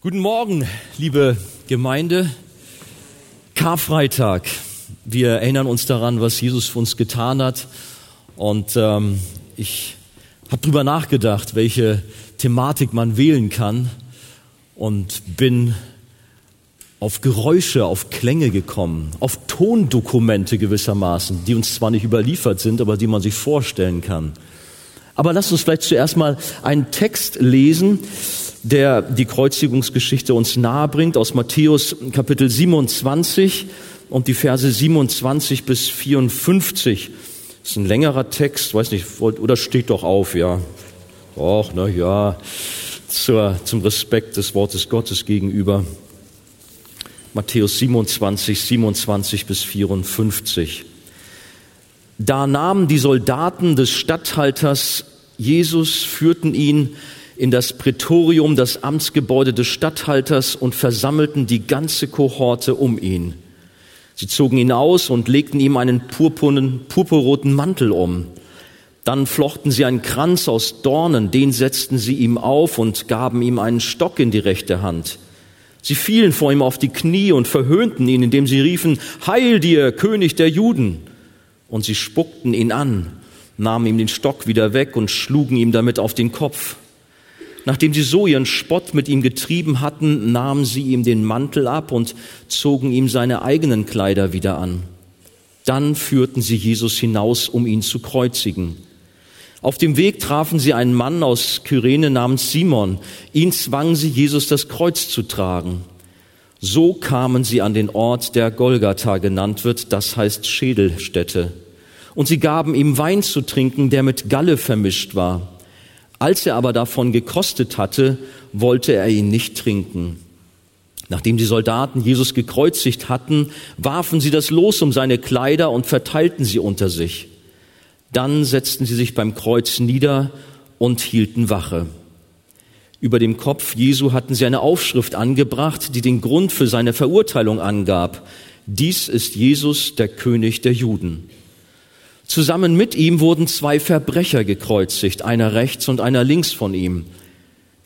Guten Morgen, liebe Gemeinde. Karfreitag. Wir erinnern uns daran, was Jesus für uns getan hat. Und ähm, ich habe drüber nachgedacht, welche Thematik man wählen kann und bin auf Geräusche, auf Klänge gekommen, auf Tondokumente gewissermaßen, die uns zwar nicht überliefert sind, aber die man sich vorstellen kann. Aber lasst uns vielleicht zuerst mal einen Text lesen, der die Kreuzigungsgeschichte uns nahebringt, aus Matthäus Kapitel 27 und die Verse 27 bis 54. Das ist ein längerer Text, weiß nicht, oder steht doch auf, ja. Doch, na ja, zur, zum Respekt des Wortes Gottes gegenüber. Matthäus 27, 27 bis 54. Da nahmen die Soldaten des Statthalters Jesus, führten ihn in das Prätorium, das Amtsgebäude des Statthalters und versammelten die ganze Kohorte um ihn. Sie zogen ihn aus und legten ihm einen purpurnen, purpurroten Mantel um. Dann flochten sie einen Kranz aus Dornen, den setzten sie ihm auf und gaben ihm einen Stock in die rechte Hand. Sie fielen vor ihm auf die Knie und verhöhnten ihn, indem sie riefen, Heil dir, König der Juden! Und sie spuckten ihn an, nahmen ihm den Stock wieder weg und schlugen ihm damit auf den Kopf. Nachdem sie so ihren Spott mit ihm getrieben hatten, nahmen sie ihm den Mantel ab und zogen ihm seine eigenen Kleider wieder an. Dann führten sie Jesus hinaus, um ihn zu kreuzigen. Auf dem Weg trafen sie einen Mann aus Kyrene namens Simon. Ihn zwangen sie, Jesus das Kreuz zu tragen. So kamen sie an den Ort, der Golgatha genannt wird, das heißt Schädelstätte. Und sie gaben ihm Wein zu trinken, der mit Galle vermischt war. Als er aber davon gekostet hatte, wollte er ihn nicht trinken. Nachdem die Soldaten Jesus gekreuzigt hatten, warfen sie das Los um seine Kleider und verteilten sie unter sich. Dann setzten sie sich beim Kreuz nieder und hielten Wache. Über dem Kopf Jesu hatten sie eine Aufschrift angebracht, die den Grund für seine Verurteilung angab. Dies ist Jesus, der König der Juden. Zusammen mit ihm wurden zwei Verbrecher gekreuzigt, einer rechts und einer links von ihm.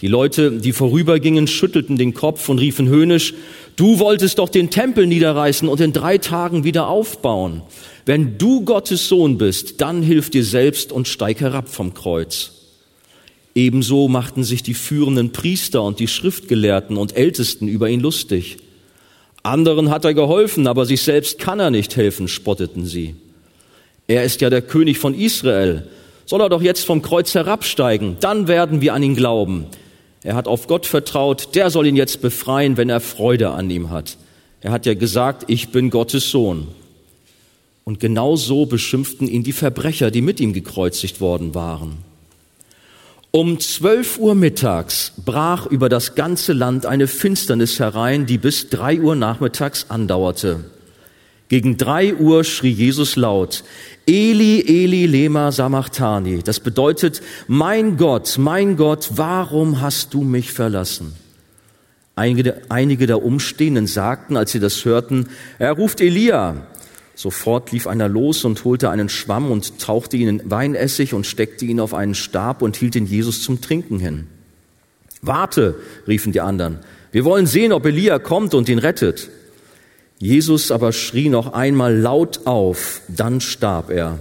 Die Leute, die vorübergingen, schüttelten den Kopf und riefen höhnisch, du wolltest doch den Tempel niederreißen und in drei Tagen wieder aufbauen. Wenn du Gottes Sohn bist, dann hilf dir selbst und steig herab vom Kreuz. Ebenso machten sich die führenden Priester und die Schriftgelehrten und Ältesten über ihn lustig. Anderen hat er geholfen, aber sich selbst kann er nicht helfen, spotteten sie. Er ist ja der König von Israel. Soll er doch jetzt vom Kreuz herabsteigen, dann werden wir an ihn glauben. Er hat auf Gott vertraut, der soll ihn jetzt befreien, wenn er Freude an ihm hat. Er hat ja gesagt, ich bin Gottes Sohn. Und genau so beschimpften ihn die Verbrecher, die mit ihm gekreuzigt worden waren. Um zwölf Uhr mittags brach über das ganze Land eine Finsternis herein, die bis drei Uhr nachmittags andauerte. Gegen drei Uhr schrie Jesus laut, Eli, Eli, lema sabachthani. Das bedeutet, mein Gott, mein Gott, warum hast du mich verlassen? Einige, einige der Umstehenden sagten, als sie das hörten, er ruft Elia. Sofort lief einer los und holte einen Schwamm und tauchte ihn in Weinessig und steckte ihn auf einen Stab und hielt ihn Jesus zum Trinken hin. Warte, riefen die anderen, wir wollen sehen, ob Elia kommt und ihn rettet. Jesus aber schrie noch einmal laut auf, dann starb er.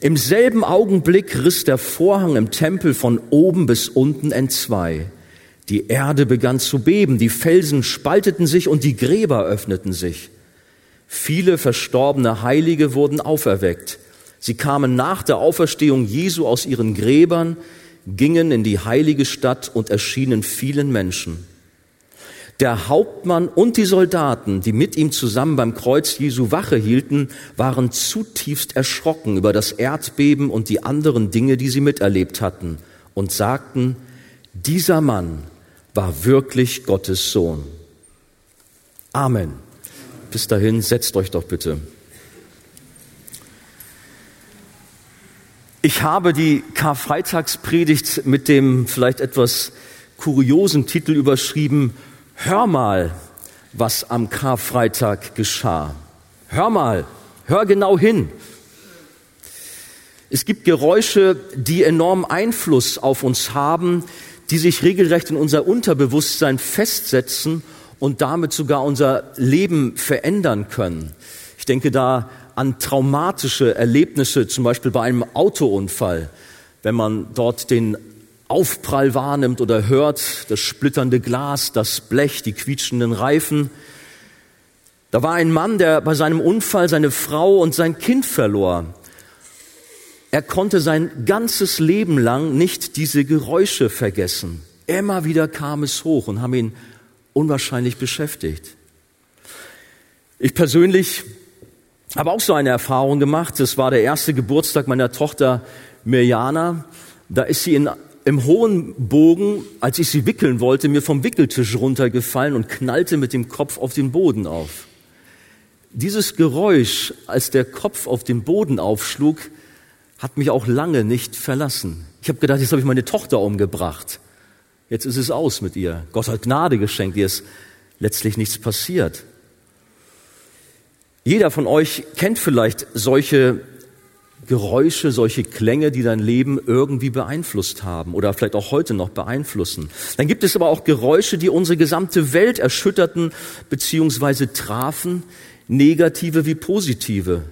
Im selben Augenblick riss der Vorhang im Tempel von oben bis unten entzwei. Die Erde begann zu beben, die Felsen spalteten sich und die Gräber öffneten sich. Viele verstorbene Heilige wurden auferweckt. Sie kamen nach der Auferstehung Jesu aus ihren Gräbern, gingen in die heilige Stadt und erschienen vielen Menschen. Der Hauptmann und die Soldaten, die mit ihm zusammen beim Kreuz Jesu Wache hielten, waren zutiefst erschrocken über das Erdbeben und die anderen Dinge, die sie miterlebt hatten, und sagten, dieser Mann war wirklich Gottes Sohn. Amen. Bis dahin, setzt euch doch bitte. Ich habe die Karfreitagspredigt mit dem vielleicht etwas kuriosen Titel überschrieben, hör mal, was am Karfreitag geschah. Hör mal, hör genau hin. Es gibt Geräusche, die enormen Einfluss auf uns haben, die sich regelrecht in unser Unterbewusstsein festsetzen und damit sogar unser Leben verändern können. Ich denke da an traumatische Erlebnisse, zum Beispiel bei einem Autounfall, wenn man dort den Aufprall wahrnimmt oder hört, das splitternde Glas, das Blech, die quietschenden Reifen. Da war ein Mann, der bei seinem Unfall seine Frau und sein Kind verlor. Er konnte sein ganzes Leben lang nicht diese Geräusche vergessen. Immer wieder kam es hoch und haben ihn unwahrscheinlich beschäftigt. Ich persönlich habe auch so eine Erfahrung gemacht. Es war der erste Geburtstag meiner Tochter Mirjana. Da ist sie in, im hohen Bogen, als ich sie wickeln wollte, mir vom Wickeltisch runtergefallen und knallte mit dem Kopf auf den Boden auf. Dieses Geräusch, als der Kopf auf den Boden aufschlug, hat mich auch lange nicht verlassen. Ich habe gedacht, jetzt habe ich meine Tochter umgebracht. Jetzt ist es aus mit ihr. Gott hat Gnade geschenkt, ihr ist letztlich nichts passiert. Jeder von euch kennt vielleicht solche Geräusche, solche Klänge, die dein Leben irgendwie beeinflusst haben oder vielleicht auch heute noch beeinflussen. Dann gibt es aber auch Geräusche, die unsere gesamte Welt erschütterten bzw. trafen, negative wie positive.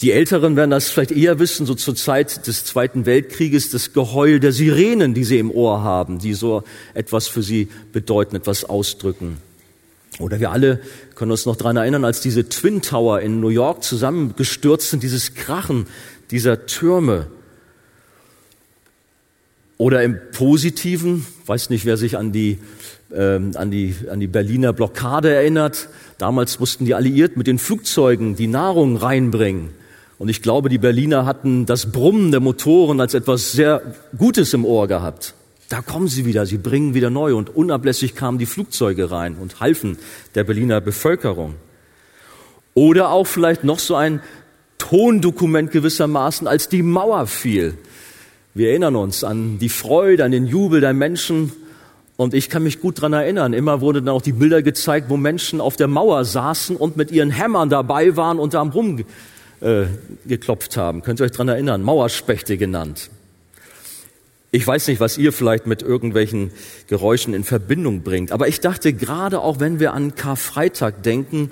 Die Älteren werden das vielleicht eher wissen, so zur Zeit des Zweiten Weltkrieges, das Geheul der Sirenen, die sie im Ohr haben, die so etwas für sie bedeuten, etwas ausdrücken. Oder wir alle können uns noch daran erinnern, als diese Twin Tower in New York zusammengestürzt sind, dieses Krachen dieser Türme. Oder im Positiven, weiß nicht, wer sich an die, ähm, an, die, an die Berliner Blockade erinnert. Damals mussten die Alliierten mit den Flugzeugen die Nahrung reinbringen. Und ich glaube, die Berliner hatten das Brummen der Motoren als etwas sehr Gutes im Ohr gehabt. Da kommen sie wieder, sie bringen wieder neu und unablässig kamen die Flugzeuge rein und halfen der Berliner Bevölkerung. Oder auch vielleicht noch so ein Tondokument gewissermaßen, als die Mauer fiel. Wir erinnern uns an die Freude, an den Jubel der Menschen. Und ich kann mich gut dran erinnern. Immer wurden dann auch die Bilder gezeigt, wo Menschen auf der Mauer saßen und mit ihren Hämmern dabei waren und da rum äh, haben. Könnt ihr euch dran erinnern? Mauerspechte genannt. Ich weiß nicht, was ihr vielleicht mit irgendwelchen Geräuschen in Verbindung bringt, aber ich dachte gerade auch, wenn wir an Karfreitag denken,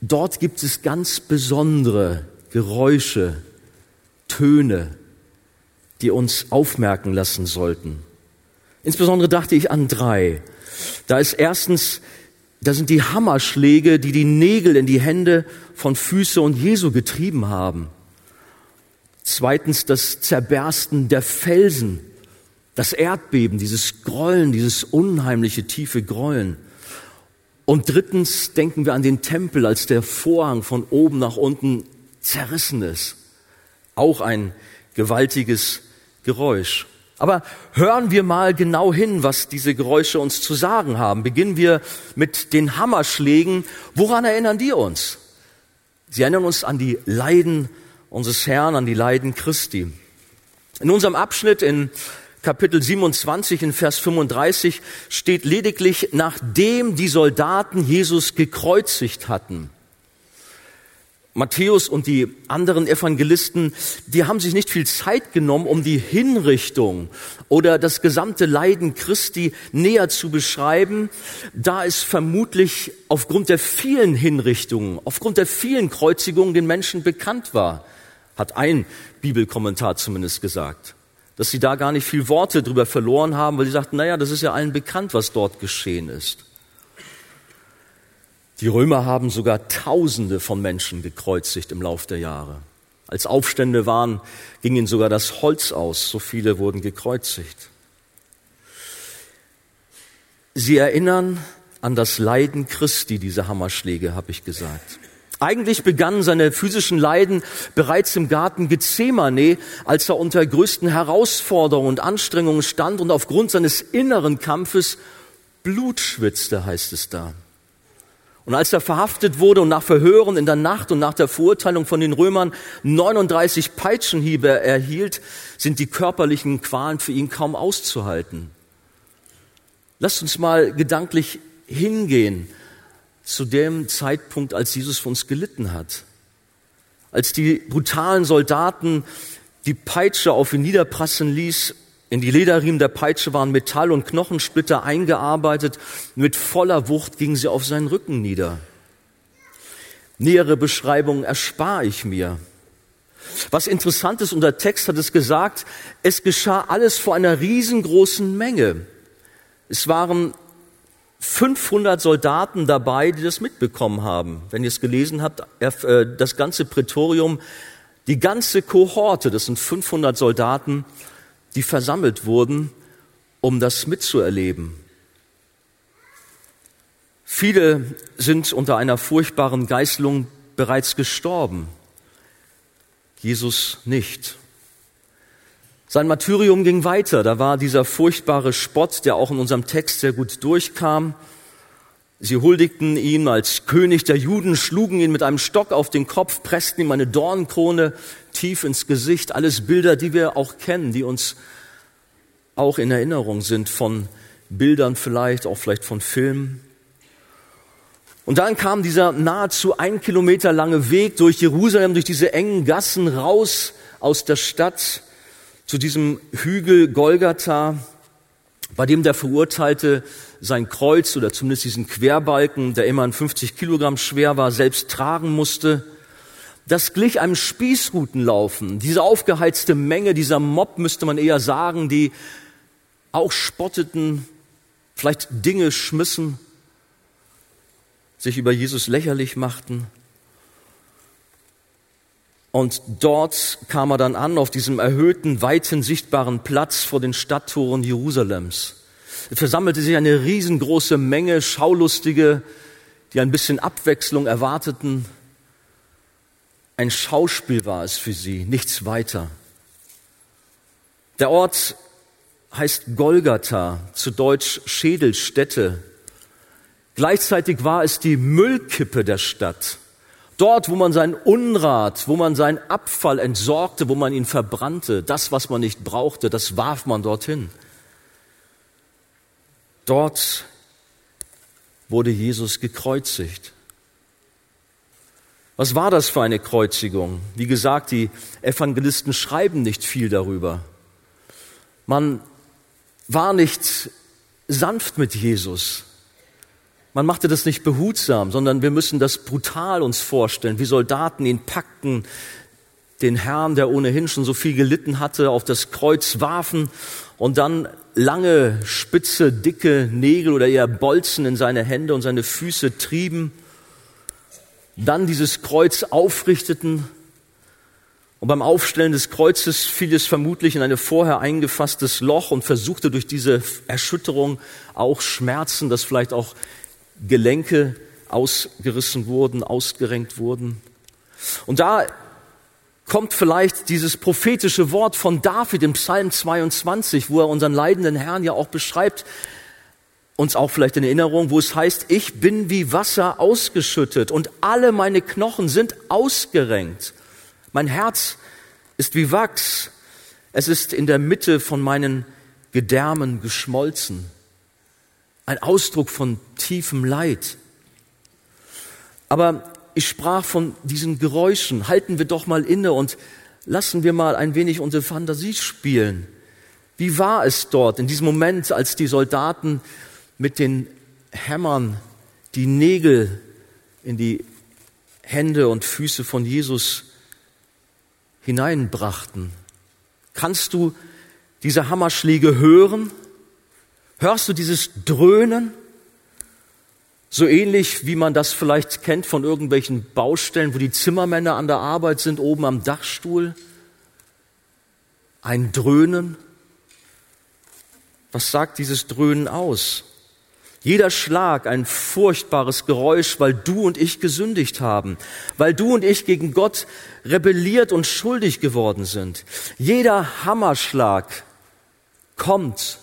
dort gibt es ganz besondere Geräusche, Töne, die uns aufmerken lassen sollten. Insbesondere dachte ich an drei. Da ist erstens das sind die Hammerschläge, die die Nägel in die Hände von Füße und Jesu getrieben haben. Zweitens das Zerbersten der Felsen, das Erdbeben, dieses Grollen, dieses unheimliche tiefe Grollen. Und drittens denken wir an den Tempel, als der Vorhang von oben nach unten zerrissen ist. Auch ein gewaltiges Geräusch. Aber hören wir mal genau hin, was diese Geräusche uns zu sagen haben. Beginnen wir mit den Hammerschlägen. Woran erinnern die uns? Sie erinnern uns an die Leiden unseres Herrn, an die Leiden Christi. In unserem Abschnitt in Kapitel 27 in Vers 35 steht lediglich, nachdem die Soldaten Jesus gekreuzigt hatten. Matthäus und die anderen Evangelisten, die haben sich nicht viel Zeit genommen, um die Hinrichtung oder das gesamte Leiden Christi näher zu beschreiben, da es vermutlich aufgrund der vielen Hinrichtungen, aufgrund der vielen Kreuzigungen den Menschen bekannt war, hat ein Bibelkommentar zumindest gesagt, dass sie da gar nicht viel Worte drüber verloren haben, weil sie sagten, naja, das ist ja allen bekannt, was dort geschehen ist. Die Römer haben sogar Tausende von Menschen gekreuzigt im Lauf der Jahre. Als Aufstände waren, ging ihnen sogar das Holz aus. So viele wurden gekreuzigt. Sie erinnern an das Leiden Christi, diese Hammerschläge, habe ich gesagt. Eigentlich begannen seine physischen Leiden bereits im Garten Gethsemane, als er unter größten Herausforderungen und Anstrengungen stand und aufgrund seines inneren Kampfes Blut schwitzte, heißt es da. Und als er verhaftet wurde und nach Verhören in der Nacht und nach der Verurteilung von den Römern 39 Peitschenhiebe erhielt, sind die körperlichen Qualen für ihn kaum auszuhalten. Lasst uns mal gedanklich hingehen zu dem Zeitpunkt, als Jesus für uns gelitten hat. Als die brutalen Soldaten die Peitsche auf ihn niederprassen ließ In die Lederriemen der Peitsche waren Metall- und Knochensplitter eingearbeitet. Mit voller Wucht gingen sie auf seinen Rücken nieder. Nähere Beschreibungen erspare ich mir. Was interessant ist, und der Text hat es gesagt, es geschah alles vor einer riesengroßen Menge. Es waren 500 Soldaten dabei, die das mitbekommen haben. Wenn ihr es gelesen habt, äh, das ganze Prätorium, die ganze Kohorte, das sind 500 Soldaten, die versammelt wurden, um das mitzuerleben. Viele sind unter einer furchtbaren Geißelung bereits gestorben. Jesus nicht. Sein Martyrium ging weiter. Da war dieser furchtbare Spott, der auch in unserem Text sehr gut durchkam. Sie huldigten ihn als König der Juden, schlugen ihn mit einem Stock auf den Kopf, pressten ihm eine Dornkrone tief ins Gesicht. Alles Bilder, die wir auch kennen, die uns auch in Erinnerung sind von Bildern vielleicht, auch vielleicht von Filmen. Und dann kam dieser nahezu ein Kilometer lange Weg durch Jerusalem, durch diese engen Gassen raus aus der Stadt zu diesem Hügel Golgatha, bei dem der Verurteilte sein Kreuz oder zumindest diesen Querbalken, der immerhin 50 Kilogramm schwer war, selbst tragen musste. Das glich einem Spießrutenlaufen. Diese aufgeheizte Menge, dieser Mob müsste man eher sagen, die auch spotteten, vielleicht Dinge schmissen, sich über Jesus lächerlich machten. Und dort kam er dann an auf diesem erhöhten, weithin sichtbaren Platz vor den Stadttoren Jerusalems. Es versammelte sich eine riesengroße Menge Schaulustige, die ein bisschen Abwechslung erwarteten. Ein Schauspiel war es für sie, nichts weiter. Der Ort heißt Golgatha, zu Deutsch Schädelstätte. Gleichzeitig war es die Müllkippe der Stadt. Dort, wo man sein Unrat, wo man seinen Abfall entsorgte, wo man ihn verbrannte, das, was man nicht brauchte, das warf man dorthin. Dort wurde Jesus gekreuzigt. Was war das für eine Kreuzigung? Wie gesagt, die Evangelisten schreiben nicht viel darüber. Man war nicht sanft mit Jesus. Man machte das nicht behutsam, sondern wir müssen das brutal uns vorstellen, wie Soldaten ihn packten, den Herrn, der ohnehin schon so viel gelitten hatte, auf das Kreuz warfen und dann lange, spitze, dicke Nägel oder eher Bolzen in seine Hände und seine Füße trieben, dann dieses Kreuz aufrichteten und beim Aufstellen des Kreuzes fiel es vermutlich in ein vorher eingefasstes Loch und versuchte durch diese Erschütterung auch Schmerzen, das vielleicht auch Gelenke ausgerissen wurden, ausgerenkt wurden. Und da kommt vielleicht dieses prophetische Wort von David im Psalm 22, wo er unseren leidenden Herrn ja auch beschreibt, uns auch vielleicht in Erinnerung, wo es heißt, ich bin wie Wasser ausgeschüttet und alle meine Knochen sind ausgerenkt. Mein Herz ist wie Wachs. Es ist in der Mitte von meinen Gedärmen geschmolzen ein Ausdruck von tiefem Leid. Aber ich sprach von diesen Geräuschen. Halten wir doch mal inne und lassen wir mal ein wenig unsere Fantasie spielen. Wie war es dort in diesem Moment, als die Soldaten mit den Hämmern die Nägel in die Hände und Füße von Jesus hineinbrachten? Kannst du diese Hammerschläge hören? Hörst du dieses Dröhnen? So ähnlich wie man das vielleicht kennt von irgendwelchen Baustellen, wo die Zimmermänner an der Arbeit sind, oben am Dachstuhl. Ein Dröhnen. Was sagt dieses Dröhnen aus? Jeder Schlag ein furchtbares Geräusch, weil du und ich gesündigt haben, weil du und ich gegen Gott rebelliert und schuldig geworden sind. Jeder Hammerschlag kommt,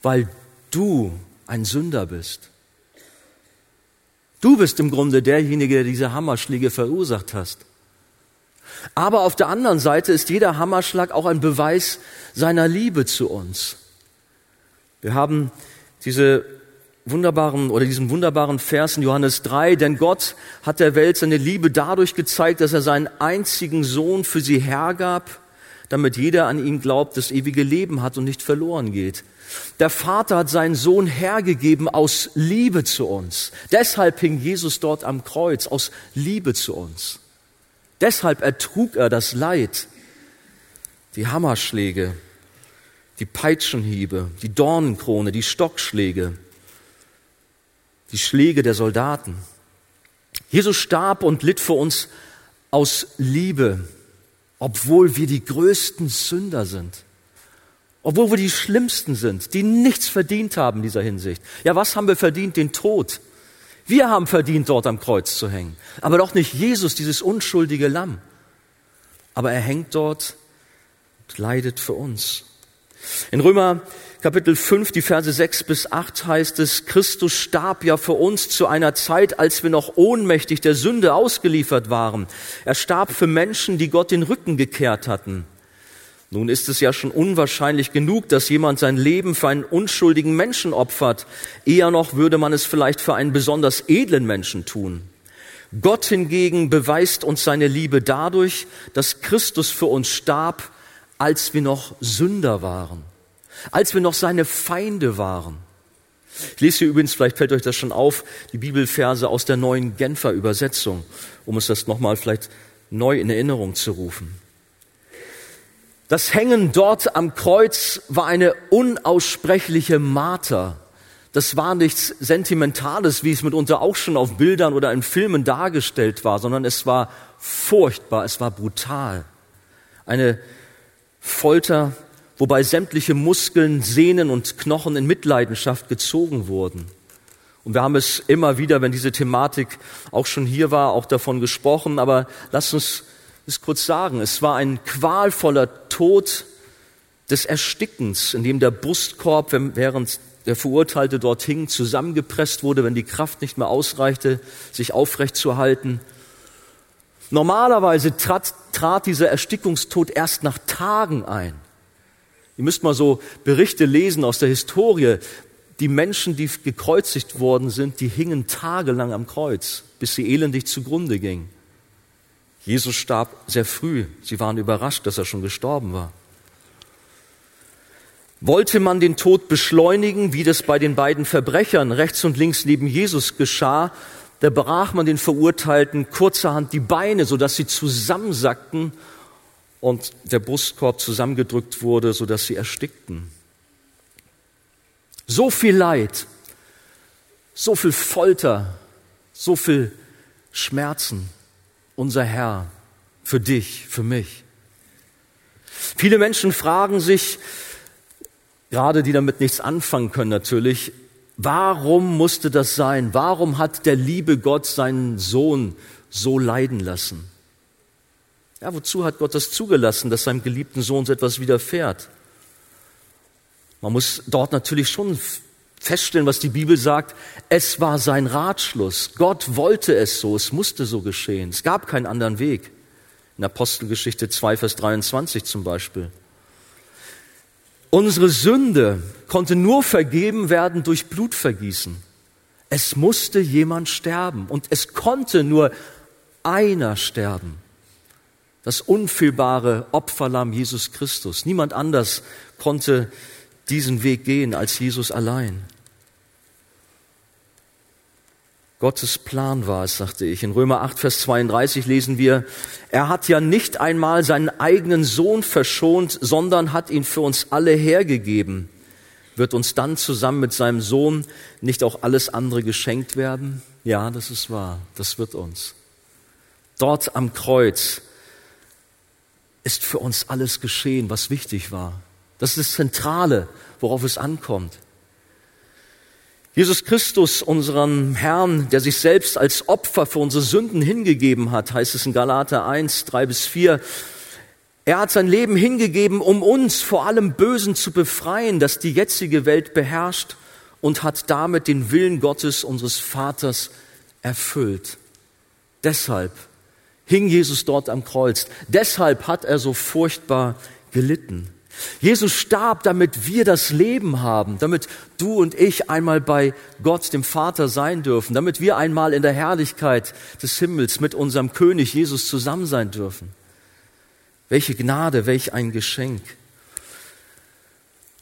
weil du ein Sünder bist. Du bist im Grunde derjenige, der diese Hammerschläge verursacht hast. Aber auf der anderen Seite ist jeder Hammerschlag auch ein Beweis seiner Liebe zu uns. Wir haben diese wunderbaren oder diesen wunderbaren Vers in Johannes 3, denn Gott hat der Welt seine Liebe dadurch gezeigt, dass er seinen einzigen Sohn für sie hergab, damit jeder an ihn glaubt, das ewige Leben hat und nicht verloren geht. Der Vater hat seinen Sohn hergegeben aus Liebe zu uns. Deshalb hing Jesus dort am Kreuz, aus Liebe zu uns. Deshalb ertrug er das Leid, die Hammerschläge, die Peitschenhiebe, die Dornenkrone, die Stockschläge, die Schläge der Soldaten. Jesus starb und litt für uns aus Liebe, obwohl wir die größten Sünder sind. Obwohl wir die Schlimmsten sind, die nichts verdient haben in dieser Hinsicht. Ja, was haben wir verdient? Den Tod. Wir haben verdient, dort am Kreuz zu hängen. Aber doch nicht Jesus, dieses unschuldige Lamm. Aber er hängt dort und leidet für uns. In Römer Kapitel 5, die Verse 6 bis 8 heißt es, Christus starb ja für uns zu einer Zeit, als wir noch ohnmächtig der Sünde ausgeliefert waren. Er starb für Menschen, die Gott den Rücken gekehrt hatten. Nun ist es ja schon unwahrscheinlich genug, dass jemand sein Leben für einen unschuldigen Menschen opfert. Eher noch würde man es vielleicht für einen besonders edlen Menschen tun. Gott hingegen beweist uns seine Liebe dadurch, dass Christus für uns starb, als wir noch Sünder waren, als wir noch seine Feinde waren. Ich lese hier übrigens, vielleicht fällt euch das schon auf, die Bibelverse aus der neuen Genfer Übersetzung, um es das nochmal vielleicht neu in Erinnerung zu rufen. Das Hängen dort am Kreuz war eine unaussprechliche Marter. Das war nichts Sentimentales, wie es mitunter auch schon auf Bildern oder in Filmen dargestellt war, sondern es war furchtbar, es war brutal. Eine Folter, wobei sämtliche Muskeln, Sehnen und Knochen in Mitleidenschaft gezogen wurden. Und wir haben es immer wieder, wenn diese Thematik auch schon hier war, auch davon gesprochen, aber lasst uns es kurz sagen. Es war ein qualvoller Tod des Erstickens, in dem der Brustkorb, während der Verurteilte dort hing, zusammengepresst wurde, wenn die Kraft nicht mehr ausreichte, sich aufrecht zu halten. Normalerweise trat, trat dieser Erstickungstod erst nach Tagen ein. Ihr müsst mal so Berichte lesen aus der Historie. Die Menschen, die gekreuzigt worden sind, die hingen tagelang am Kreuz, bis sie elendig zugrunde gingen. Jesus starb sehr früh. Sie waren überrascht, dass er schon gestorben war. Wollte man den Tod beschleunigen, wie das bei den beiden Verbrechern rechts und links neben Jesus geschah, da brach man den Verurteilten kurzerhand die Beine, sodass sie zusammensackten und der Brustkorb zusammengedrückt wurde, sodass sie erstickten. So viel Leid, so viel Folter, so viel Schmerzen unser Herr, für dich, für mich. Viele Menschen fragen sich, gerade die damit nichts anfangen können natürlich, warum musste das sein? Warum hat der liebe Gott seinen Sohn so leiden lassen? Ja, wozu hat Gott das zugelassen, dass seinem geliebten Sohn so etwas widerfährt? Man muss dort natürlich schon feststellen, was die Bibel sagt. Es war sein Ratschluss. Gott wollte es so. Es musste so geschehen. Es gab keinen anderen Weg. In Apostelgeschichte 2, Vers 23 zum Beispiel. Unsere Sünde konnte nur vergeben werden durch Blutvergießen. Es musste jemand sterben und es konnte nur einer sterben. Das unfehlbare Opferlamm Jesus Christus. Niemand anders konnte diesen Weg gehen als Jesus allein. Gottes Plan war es, sagte ich. In Römer 8, Vers 32 lesen wir, er hat ja nicht einmal seinen eigenen Sohn verschont, sondern hat ihn für uns alle hergegeben. Wird uns dann zusammen mit seinem Sohn nicht auch alles andere geschenkt werden? Ja, das ist wahr. Das wird uns. Dort am Kreuz ist für uns alles geschehen, was wichtig war. Das ist das Zentrale, worauf es ankommt. Jesus Christus, unseren Herrn, der sich selbst als Opfer für unsere Sünden hingegeben hat, heißt es in Galater 1, 3 bis 4. Er hat sein Leben hingegeben, um uns vor allem Bösen zu befreien, das die jetzige Welt beherrscht und hat damit den Willen Gottes, unseres Vaters, erfüllt. Deshalb hing Jesus dort am Kreuz. Deshalb hat er so furchtbar gelitten. Jesus starb, damit wir das Leben haben, damit du und ich einmal bei Gott, dem Vater, sein dürfen, damit wir einmal in der Herrlichkeit des Himmels mit unserem König Jesus zusammen sein dürfen. Welche Gnade, welch ein Geschenk.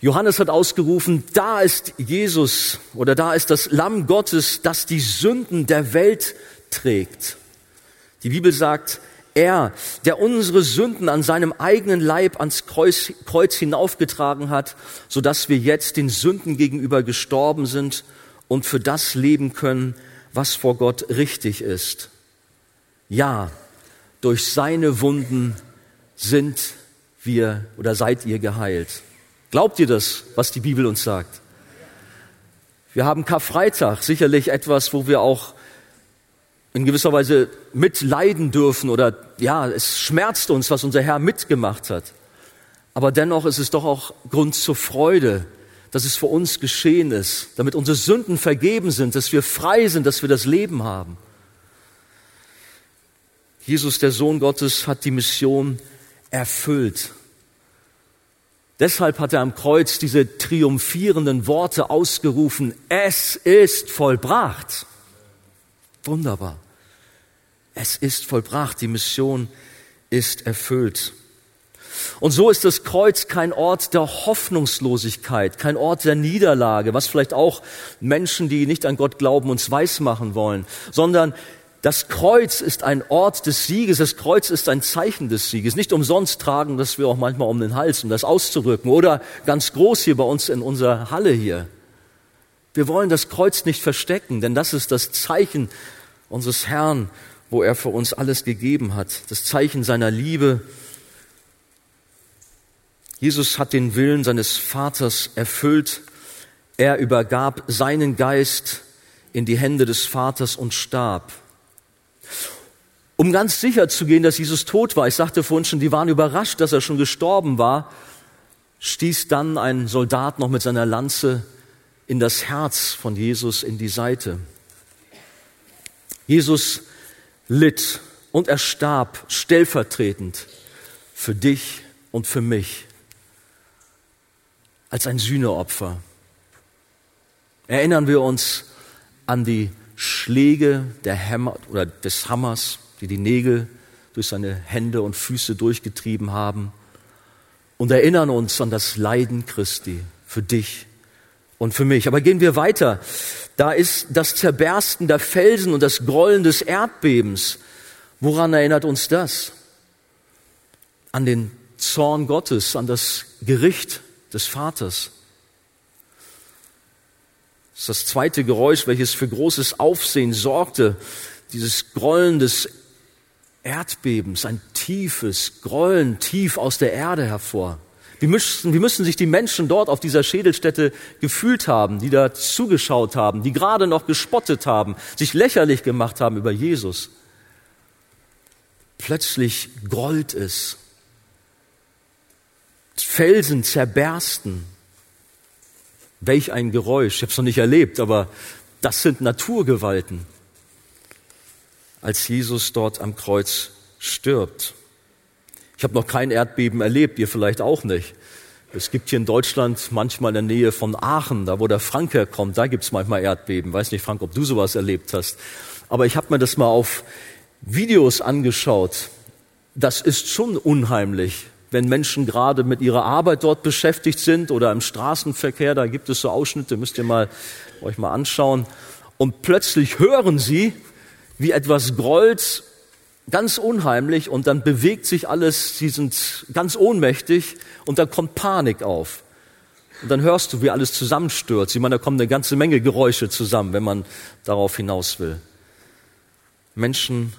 Johannes hat ausgerufen, da ist Jesus oder da ist das Lamm Gottes, das die Sünden der Welt trägt. Die Bibel sagt, er, der unsere Sünden an seinem eigenen Leib ans Kreuz, Kreuz hinaufgetragen hat, so dass wir jetzt den Sünden gegenüber gestorben sind und für das leben können, was vor Gott richtig ist. Ja, durch seine Wunden sind wir oder seid ihr geheilt. Glaubt ihr das, was die Bibel uns sagt? Wir haben Karfreitag, sicherlich etwas, wo wir auch in gewisser Weise mitleiden dürfen oder ja, es schmerzt uns, was unser Herr mitgemacht hat. Aber dennoch ist es doch auch Grund zur Freude, dass es für uns geschehen ist, damit unsere Sünden vergeben sind, dass wir frei sind, dass wir das Leben haben. Jesus, der Sohn Gottes, hat die Mission erfüllt. Deshalb hat er am Kreuz diese triumphierenden Worte ausgerufen, es ist vollbracht. Wunderbar. Es ist vollbracht, die Mission ist erfüllt. Und so ist das Kreuz kein Ort der Hoffnungslosigkeit, kein Ort der Niederlage, was vielleicht auch Menschen, die nicht an Gott glauben, uns weismachen wollen, sondern das Kreuz ist ein Ort des Sieges, das Kreuz ist ein Zeichen des Sieges. Nicht umsonst tragen das wir auch manchmal um den Hals, um das auszurücken. Oder ganz groß hier bei uns in unserer Halle hier. Wir wollen das Kreuz nicht verstecken, denn das ist das Zeichen unseres Herrn, wo er für uns alles gegeben hat. Das Zeichen seiner Liebe. Jesus hat den Willen seines Vaters erfüllt. Er übergab seinen Geist in die Hände des Vaters und starb. Um ganz sicher zu gehen, dass Jesus tot war, ich sagte vorhin schon, die waren überrascht, dass er schon gestorben war, stieß dann ein Soldat noch mit seiner Lanze in das Herz von Jesus in die Seite. Jesus litt und er starb stellvertretend für dich und für mich als ein Sühneopfer. Erinnern wir uns an die Schläge der Hammer oder des Hammers, die die Nägel durch seine Hände und Füße durchgetrieben haben und erinnern uns an das Leiden Christi für dich und für mich. Aber gehen wir weiter. Da ist das Zerbersten der Felsen und das Grollen des Erdbebens. Woran erinnert uns das? An den Zorn Gottes, an das Gericht des Vaters. Das ist das zweite Geräusch, welches für großes Aufsehen sorgte. Dieses Grollen des Erdbebens, ein tiefes Grollen tief aus der Erde hervor. Wie müssen, wie müssen sich die Menschen dort auf dieser Schädelstätte gefühlt haben, die da zugeschaut haben, die gerade noch gespottet haben, sich lächerlich gemacht haben über Jesus? Plötzlich grollt es. Felsen zerbersten, Welch ein Geräusch. Ich habe es noch nicht erlebt, aber das sind Naturgewalten. Als Jesus dort am Kreuz stirbt. Ich habe noch kein Erdbeben erlebt, ihr vielleicht auch nicht. Es gibt hier in Deutschland manchmal in der Nähe von Aachen, da wo der Frank herkommt, da gibt es manchmal Erdbeben. Weiß nicht, Frank, ob du sowas erlebt hast. Aber ich habe mir das mal auf Videos angeschaut. Das ist schon unheimlich, wenn Menschen gerade mit ihrer Arbeit dort beschäftigt sind oder im Straßenverkehr, da gibt es so Ausschnitte, müsst ihr mal euch mal anschauen. Und plötzlich hören sie, wie etwas grollt, ganz unheimlich, und dann bewegt sich alles, sie sind ganz ohnmächtig, und dann kommt Panik auf. Und dann hörst du, wie alles zusammenstürzt. Ich meine, da kommen eine ganze Menge Geräusche zusammen, wenn man darauf hinaus will. Menschen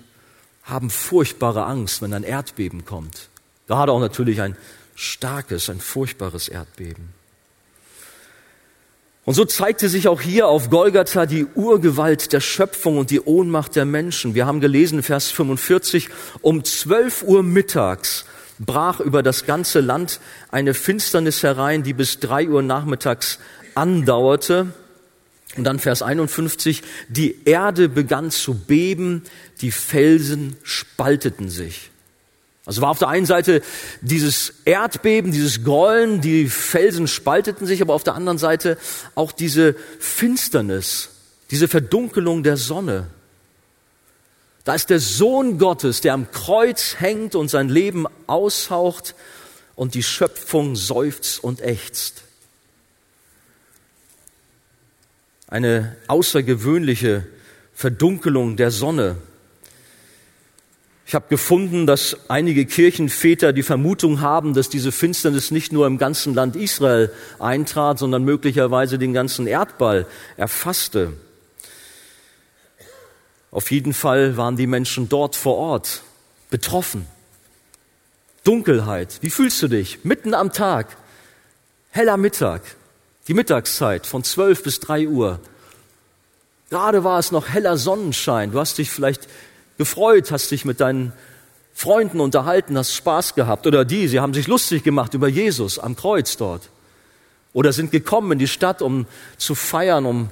haben furchtbare Angst, wenn ein Erdbeben kommt. Gerade auch natürlich ein starkes, ein furchtbares Erdbeben. Und so zeigte sich auch hier auf Golgatha die Urgewalt der Schöpfung und die Ohnmacht der Menschen. Wir haben gelesen, Vers 45, um 12 Uhr mittags brach über das ganze Land eine Finsternis herein, die bis drei Uhr nachmittags andauerte. Und dann Vers 51, die Erde begann zu beben, die Felsen spalteten sich. Also war auf der einen Seite dieses Erdbeben, dieses Grollen, die Felsen spalteten sich, aber auf der anderen Seite auch diese Finsternis, diese Verdunkelung der Sonne. Da ist der Sohn Gottes, der am Kreuz hängt und sein Leben aushaucht und die Schöpfung seufzt und ächzt. Eine außergewöhnliche Verdunkelung der Sonne. Ich habe gefunden, dass einige Kirchenväter die Vermutung haben, dass diese Finsternis nicht nur im ganzen Land Israel eintrat, sondern möglicherweise den ganzen Erdball erfasste. Auf jeden Fall waren die Menschen dort vor Ort betroffen. Dunkelheit. Wie fühlst du dich? Mitten am Tag. Heller Mittag. Die Mittagszeit von 12 bis 3 Uhr. Gerade war es noch heller Sonnenschein. Du hast dich vielleicht gefreut, hast dich mit deinen Freunden unterhalten, hast Spaß gehabt. Oder die, sie haben sich lustig gemacht über Jesus am Kreuz dort. Oder sind gekommen in die Stadt, um zu feiern, um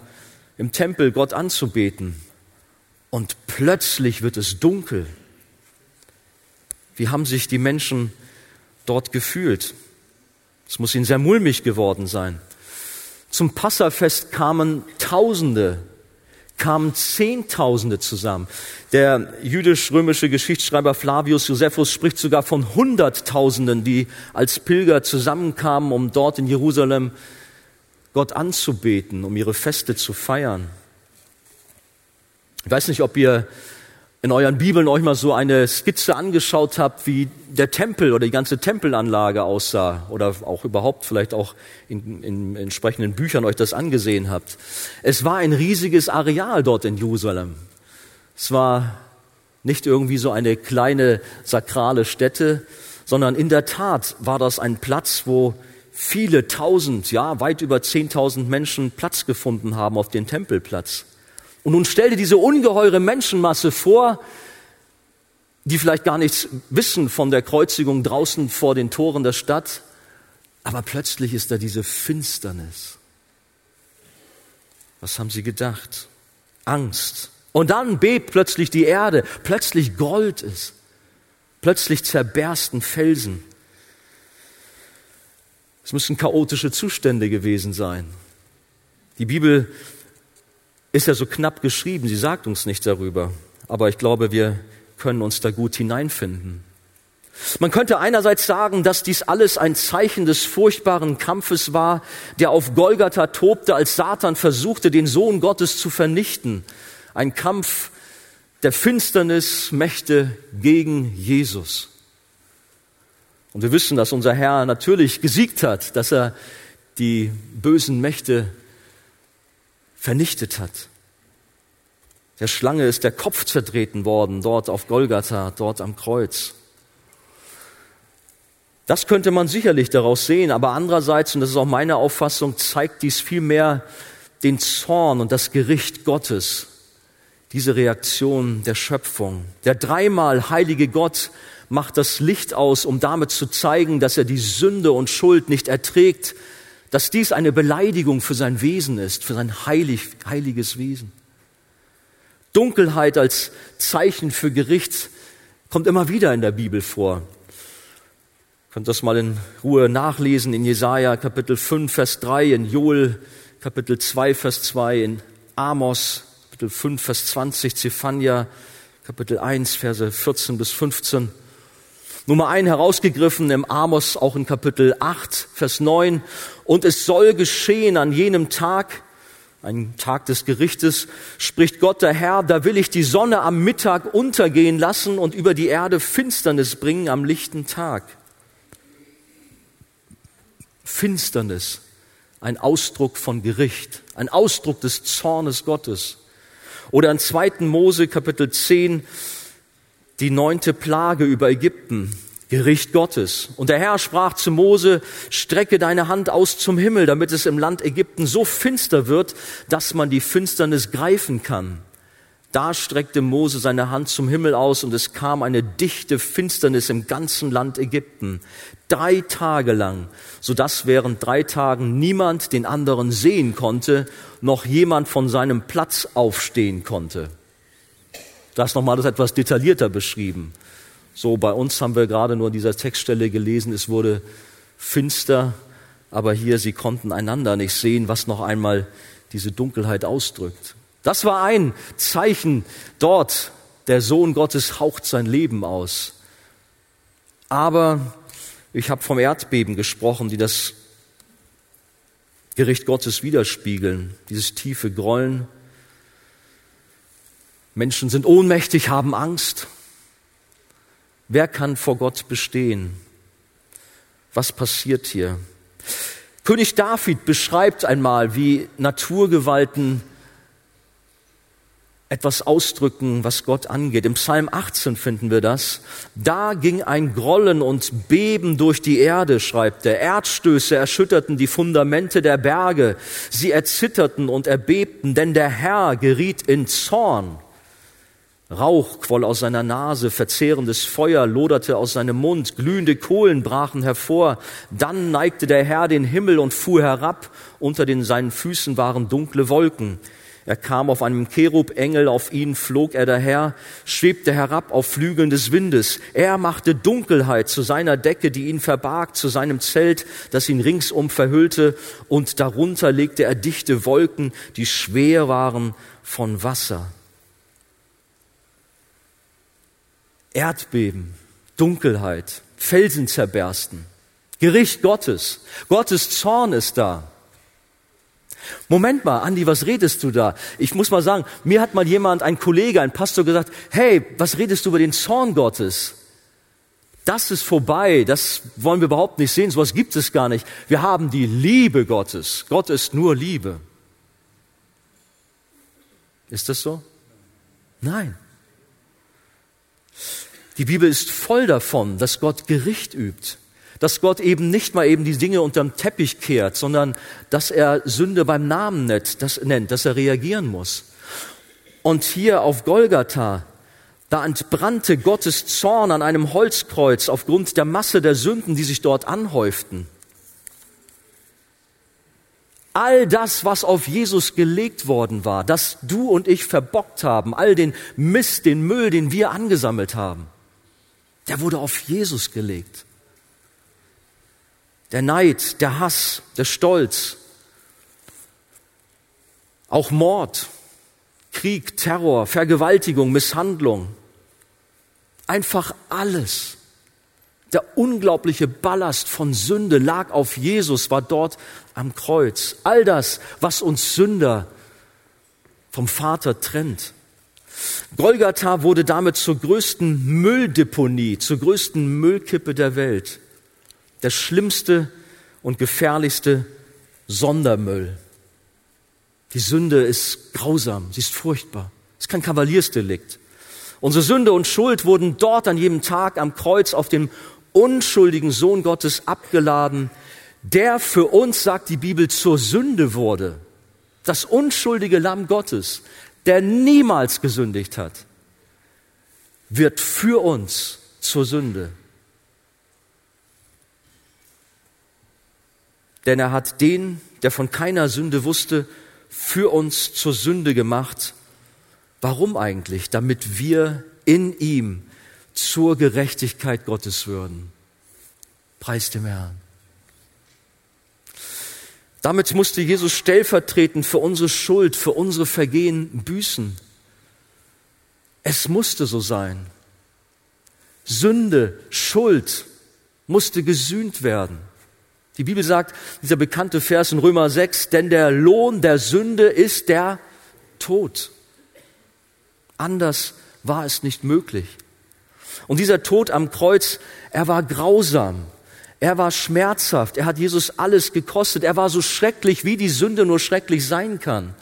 im Tempel Gott anzubeten und plötzlich wird es dunkel. Wie haben sich die Menschen dort gefühlt? Es muss ihnen sehr mulmig geworden sein. Zum Passafest kamen Tausende, kamen Zehntausende zusammen. Der jüdisch-römische Geschichtsschreiber Flavius Josephus spricht sogar von Hunderttausenden, die als Pilger zusammenkamen, um dort in Jerusalem Gott anzubeten, um ihre Feste zu feiern. Ich weiß nicht, ob ihr in euren Bibeln euch mal so eine Skizze angeschaut habt, wie der Tempel oder die ganze Tempelanlage aussah oder auch überhaupt vielleicht auch in, in entsprechenden Büchern euch das angesehen habt. Es war ein riesiges Areal dort in Jerusalem. Es war nicht irgendwie so eine kleine sakrale Stätte, sondern in der Tat war das ein Platz, wo viele tausend, ja, weit über zehntausend Menschen Platz gefunden haben auf den Tempelplatz. Und nun stell dir diese ungeheure Menschenmasse vor, die vielleicht gar nichts wissen von der Kreuzigung draußen vor den Toren der Stadt, aber plötzlich ist da diese Finsternis. Was haben sie gedacht? Angst. Und dann bebt plötzlich die Erde, plötzlich Gold ist, plötzlich zerbersten Felsen. Es müssen chaotische Zustände gewesen sein. Die Bibel ist ja so knapp geschrieben, sie sagt uns nichts darüber. Aber ich glaube, wir können uns da gut hineinfinden. Man könnte einerseits sagen, dass dies alles ein Zeichen des furchtbaren Kampfes war, der auf Golgatha tobte, als Satan versuchte, den Sohn Gottes zu vernichten. Ein Kampf der Finsternismächte gegen Jesus. Und wir wissen, dass unser Herr natürlich gesiegt hat, dass er die bösen Mächte vernichtet hat. Der Schlange ist der Kopf zertreten worden, dort auf Golgatha, dort am Kreuz. Das könnte man sicherlich daraus sehen, aber andererseits, und das ist auch meine Auffassung, zeigt dies vielmehr den Zorn und das Gericht Gottes, diese Reaktion der Schöpfung. Der dreimal heilige Gott macht das Licht aus, um damit zu zeigen, dass er die Sünde und Schuld nicht erträgt, dass dies eine Beleidigung für sein Wesen ist, für sein heilig, heiliges Wesen. Dunkelheit als Zeichen für Gericht kommt immer wieder in der Bibel vor. Ihr könnt das mal in Ruhe nachlesen in Jesaja Kapitel 5, Vers 3, in Joel Kapitel 2, Vers 2, in Amos Kapitel 5, Vers 20, Zephania Kapitel 1, Verse 14 bis 15. Nummer ein herausgegriffen im Amos, auch in Kapitel 8, Vers 9. Und es soll geschehen an jenem Tag, ein Tag des Gerichtes, spricht Gott der Herr, da will ich die Sonne am Mittag untergehen lassen und über die Erde Finsternis bringen am lichten Tag. Finsternis, ein Ausdruck von Gericht, ein Ausdruck des Zornes Gottes. Oder in 2. Mose Kapitel 10, die neunte Plage über Ägypten, Gericht Gottes. Und der Herr sprach zu Mose, strecke deine Hand aus zum Himmel, damit es im Land Ägypten so finster wird, dass man die Finsternis greifen kann. Da streckte Mose seine Hand zum Himmel aus und es kam eine dichte Finsternis im ganzen Land Ägypten. Drei Tage lang, so dass während drei Tagen niemand den anderen sehen konnte, noch jemand von seinem Platz aufstehen konnte. Das nochmal das etwas detaillierter beschrieben. So, bei uns haben wir gerade nur dieser Textstelle gelesen, es wurde finster, aber hier, sie konnten einander nicht sehen, was noch einmal diese Dunkelheit ausdrückt. Das war ein Zeichen dort Der Sohn Gottes haucht sein Leben aus. Aber ich habe vom Erdbeben gesprochen, die das Gericht Gottes widerspiegeln, dieses tiefe Grollen. Menschen sind ohnmächtig, haben Angst. Wer kann vor Gott bestehen? Was passiert hier? König David beschreibt einmal, wie Naturgewalten etwas ausdrücken, was Gott angeht. Im Psalm 18 finden wir das. Da ging ein Grollen und Beben durch die Erde, schreibt er. Erdstöße erschütterten die Fundamente der Berge. Sie erzitterten und erbebten, denn der Herr geriet in Zorn. Rauch quoll aus seiner Nase, verzehrendes Feuer loderte aus seinem Mund, glühende Kohlen brachen hervor. Dann neigte der Herr den Himmel und fuhr herab. Unter den seinen Füßen waren dunkle Wolken. Er kam auf einem Cherubengel, auf ihn flog er daher, schwebte herab auf Flügeln des Windes. Er machte Dunkelheit zu seiner Decke, die ihn verbarg, zu seinem Zelt, das ihn ringsum verhüllte, und darunter legte er dichte Wolken, die schwer waren von Wasser. Erdbeben, Dunkelheit, Felsen zerbersten, Gericht Gottes, Gottes Zorn ist da. Moment mal, Andi, was redest du da? Ich muss mal sagen, mir hat mal jemand, ein Kollege, ein Pastor gesagt, hey, was redest du über den Zorn Gottes? Das ist vorbei, das wollen wir überhaupt nicht sehen, sowas gibt es gar nicht. Wir haben die Liebe Gottes. Gott ist nur Liebe. Ist das so? Nein. Die Bibel ist voll davon, dass Gott Gericht übt dass Gott eben nicht mal eben die Dinge unterm Teppich kehrt, sondern dass er Sünde beim Namen nennt, das nennt, dass er reagieren muss. Und hier auf Golgatha, da entbrannte Gottes Zorn an einem Holzkreuz aufgrund der Masse der Sünden, die sich dort anhäuften. All das, was auf Jesus gelegt worden war, das du und ich verbockt haben, all den Mist, den Müll, den wir angesammelt haben, der wurde auf Jesus gelegt der Neid, der Hass, der Stolz, auch Mord, Krieg, Terror, Vergewaltigung, Misshandlung, einfach alles. Der unglaubliche Ballast von Sünde lag auf Jesus, war dort am Kreuz. All das, was uns Sünder vom Vater trennt. Golgatha wurde damit zur größten Mülldeponie, zur größten Müllkippe der Welt der schlimmste und gefährlichste Sondermüll. Die Sünde ist grausam, sie ist furchtbar. Es ist kein Kavaliersdelikt. Unsere Sünde und Schuld wurden dort an jedem Tag am Kreuz auf dem unschuldigen Sohn Gottes abgeladen, der für uns, sagt die Bibel, zur Sünde wurde. Das unschuldige Lamm Gottes, der niemals gesündigt hat, wird für uns zur Sünde. denn er hat den, der von keiner Sünde wusste, für uns zur Sünde gemacht. Warum eigentlich? Damit wir in ihm zur Gerechtigkeit Gottes würden. Preis dem Herrn. Damit musste Jesus stellvertretend für unsere Schuld, für unsere Vergehen büßen. Es musste so sein. Sünde, Schuld musste gesühnt werden. Die Bibel sagt, dieser bekannte Vers in Römer 6, denn der Lohn der Sünde ist der Tod. Anders war es nicht möglich. Und dieser Tod am Kreuz, er war grausam. Er war schmerzhaft. Er hat Jesus alles gekostet. Er war so schrecklich, wie die Sünde nur schrecklich sein kann.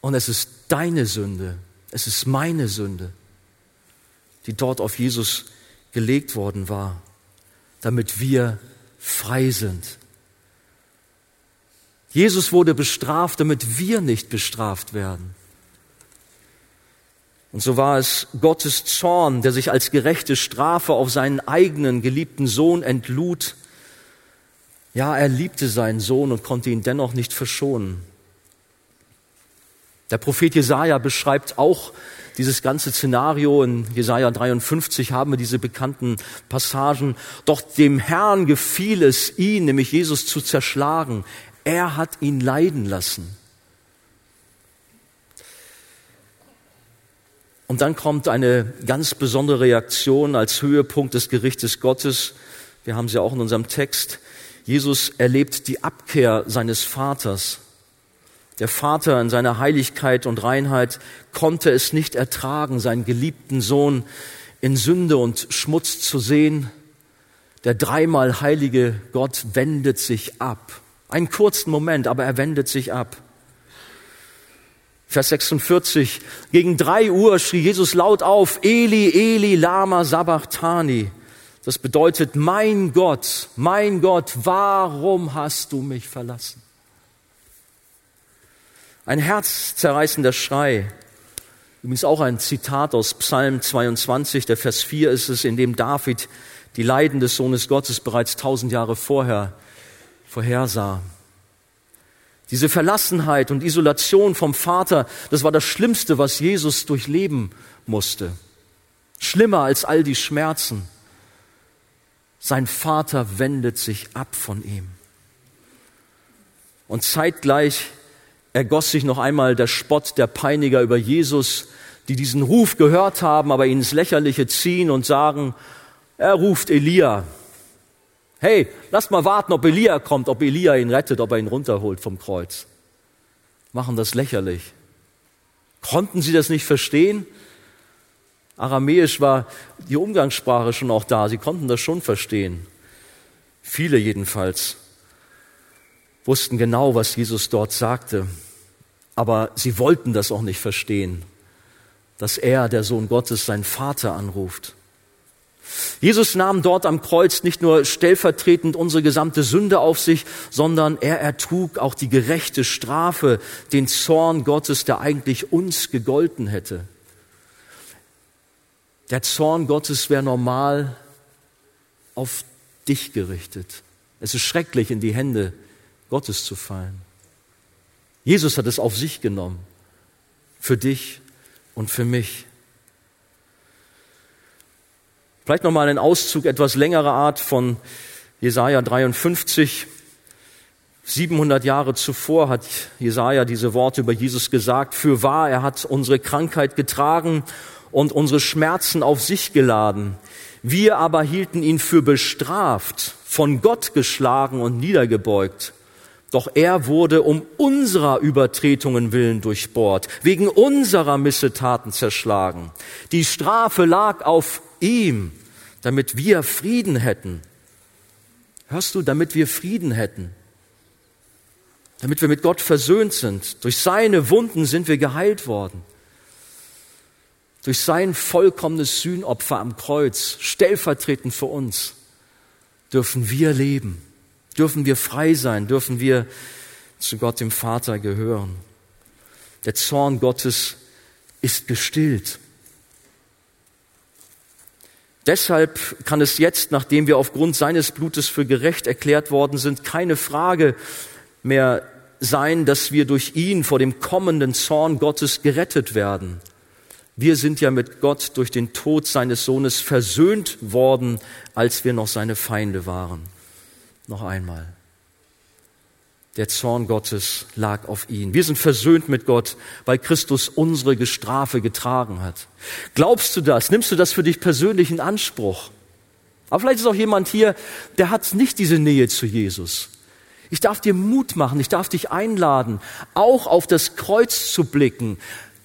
Und es ist deine Sünde. Es ist meine Sünde, die dort auf Jesus gelegt worden war damit wir frei sind. Jesus wurde bestraft, damit wir nicht bestraft werden. Und so war es Gottes Zorn, der sich als gerechte Strafe auf seinen eigenen geliebten Sohn entlud. Ja, er liebte seinen Sohn und konnte ihn dennoch nicht verschonen. Der Prophet Jesaja beschreibt auch dieses ganze Szenario in Jesaja 53 haben wir diese bekannten Passagen. Doch dem Herrn gefiel es, ihn, nämlich Jesus, zu zerschlagen. Er hat ihn leiden lassen. Und dann kommt eine ganz besondere Reaktion als Höhepunkt des Gerichtes Gottes. Wir haben sie auch in unserem Text. Jesus erlebt die Abkehr seines Vaters. Der Vater in seiner Heiligkeit und Reinheit konnte es nicht ertragen, seinen geliebten Sohn in Sünde und Schmutz zu sehen. Der dreimal heilige Gott wendet sich ab. Einen kurzen Moment, aber er wendet sich ab. Vers 46. Gegen drei Uhr schrie Jesus laut auf, Eli, Eli, Lama Sabachthani. Das bedeutet, mein Gott, mein Gott, warum hast du mich verlassen? Ein herzzerreißender Schrei. Übrigens auch ein Zitat aus Psalm 22, der Vers 4 ist es, in dem David die Leiden des Sohnes Gottes bereits tausend Jahre vorher vorhersah. Diese Verlassenheit und Isolation vom Vater, das war das Schlimmste, was Jesus durchleben musste. Schlimmer als all die Schmerzen. Sein Vater wendet sich ab von ihm. Und zeitgleich ergoss sich noch einmal der Spott der Peiniger über Jesus, die diesen Ruf gehört haben, aber ihn ins Lächerliche ziehen und sagen, er ruft Elia. Hey, lass mal warten, ob Elia kommt, ob Elia ihn rettet, ob er ihn runterholt vom Kreuz. Machen das lächerlich. Konnten sie das nicht verstehen? Aramäisch war die Umgangssprache schon auch da. Sie konnten das schon verstehen. Viele jedenfalls wussten genau, was Jesus dort sagte. Aber sie wollten das auch nicht verstehen, dass er, der Sohn Gottes, seinen Vater anruft. Jesus nahm dort am Kreuz nicht nur stellvertretend unsere gesamte Sünde auf sich, sondern er ertrug auch die gerechte Strafe, den Zorn Gottes, der eigentlich uns gegolten hätte. Der Zorn Gottes wäre normal auf dich gerichtet. Es ist schrecklich, in die Hände Gottes zu fallen. Jesus hat es auf sich genommen. Für dich und für mich. Vielleicht nochmal ein Auszug etwas längerer Art von Jesaja 53. 700 Jahre zuvor hat Jesaja diese Worte über Jesus gesagt. Für wahr, er hat unsere Krankheit getragen und unsere Schmerzen auf sich geladen. Wir aber hielten ihn für bestraft, von Gott geschlagen und niedergebeugt. Doch er wurde um unserer Übertretungen willen durchbohrt, wegen unserer Missetaten zerschlagen. Die Strafe lag auf ihm, damit wir Frieden hätten. Hörst du, damit wir Frieden hätten. Damit wir mit Gott versöhnt sind. Durch seine Wunden sind wir geheilt worden. Durch sein vollkommenes Sühnopfer am Kreuz, stellvertretend für uns, dürfen wir leben, dürfen wir frei sein, dürfen wir zu Gott dem Vater gehören. Der Zorn Gottes ist gestillt. Deshalb kann es jetzt, nachdem wir aufgrund seines Blutes für gerecht erklärt worden sind, keine Frage mehr sein, dass wir durch ihn vor dem kommenden Zorn Gottes gerettet werden. Wir sind ja mit Gott durch den Tod seines Sohnes versöhnt worden, als wir noch seine Feinde waren. Noch einmal. Der Zorn Gottes lag auf ihn. Wir sind versöhnt mit Gott, weil Christus unsere Strafe getragen hat. Glaubst du das? Nimmst du das für dich persönlich in Anspruch? Aber vielleicht ist auch jemand hier, der hat nicht diese Nähe zu Jesus. Ich darf dir Mut machen, ich darf dich einladen, auch auf das Kreuz zu blicken,